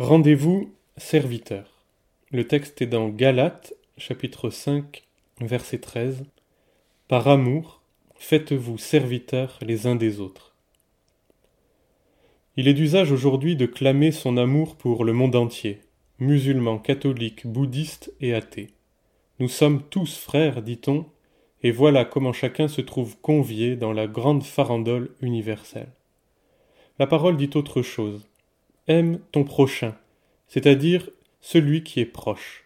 Rendez-vous, serviteurs. Le texte est dans Galates, chapitre 5, verset 13. Par amour, faites-vous serviteurs les uns des autres. Il est d'usage aujourd'hui de clamer son amour pour le monde entier, musulmans, catholiques, bouddhistes et athées. Nous sommes tous frères, dit-on, et voilà comment chacun se trouve convié dans la grande farandole universelle. La parole dit autre chose. Aime ton prochain, c'est-à-dire celui qui est proche.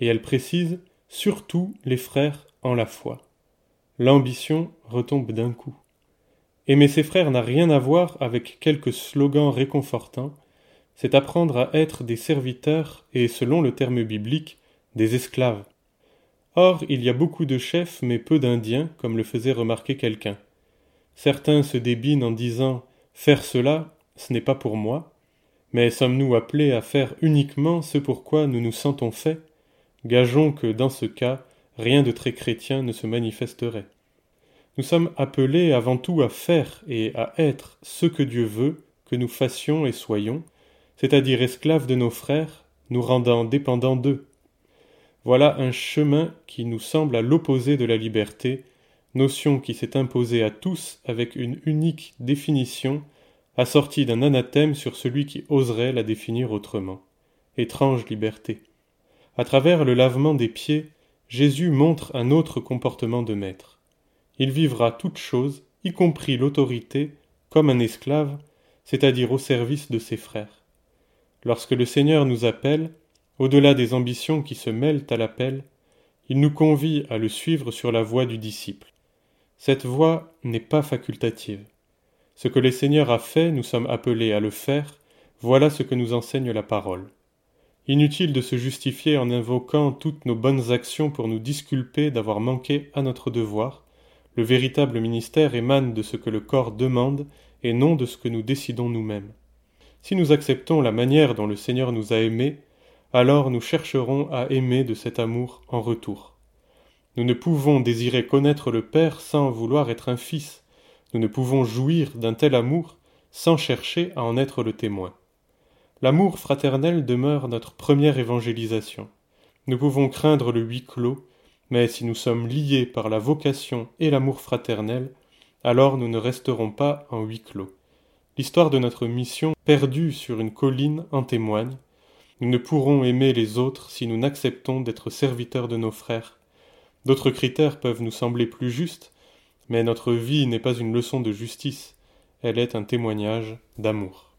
Et elle précise surtout les frères en la foi. L'ambition retombe d'un coup. Aimer ses frères n'a rien à voir avec quelques slogans réconfortants, c'est apprendre à être des serviteurs et, selon le terme biblique, des esclaves. Or, il y a beaucoup de chefs mais peu d'indiens, comme le faisait remarquer quelqu'un. Certains se débinent en disant Faire cela, ce n'est pas pour moi. Mais sommes-nous appelés à faire uniquement ce pour quoi nous nous sentons faits? Gageons que, dans ce cas, rien de très chrétien ne se manifesterait. Nous sommes appelés avant tout à faire et à être ce que Dieu veut que nous fassions et soyons, c'est-à-dire esclaves de nos frères, nous rendant dépendants d'eux. Voilà un chemin qui nous semble à l'opposé de la liberté, notion qui s'est imposée à tous avec une unique définition, assortie d'un anathème sur celui qui oserait la définir autrement. Étrange liberté. À travers le lavement des pieds, Jésus montre un autre comportement de maître. Il vivra toute chose, y compris l'autorité, comme un esclave, c'est-à-dire au service de ses frères. Lorsque le Seigneur nous appelle, au-delà des ambitions qui se mêlent à l'appel, il nous convie à le suivre sur la voie du disciple. Cette voie n'est pas facultative. Ce que le Seigneur a fait, nous sommes appelés à le faire, voilà ce que nous enseigne la parole. Inutile de se justifier en invoquant toutes nos bonnes actions pour nous disculper d'avoir manqué à notre devoir. Le véritable ministère émane de ce que le corps demande et non de ce que nous décidons nous-mêmes. Si nous acceptons la manière dont le Seigneur nous a aimés, alors nous chercherons à aimer de cet amour en retour. Nous ne pouvons désirer connaître le Père sans vouloir être un fils. Nous ne pouvons jouir d'un tel amour sans chercher à en être le témoin. L'amour fraternel demeure notre première évangélisation. Nous pouvons craindre le huis clos, mais si nous sommes liés par la vocation et l'amour fraternel, alors nous ne resterons pas en huis clos. L'histoire de notre mission perdue sur une colline en témoigne, nous ne pourrons aimer les autres si nous n'acceptons d'être serviteurs de nos frères. D'autres critères peuvent nous sembler plus justes, mais notre vie n'est pas une leçon de justice, elle est un témoignage d'amour.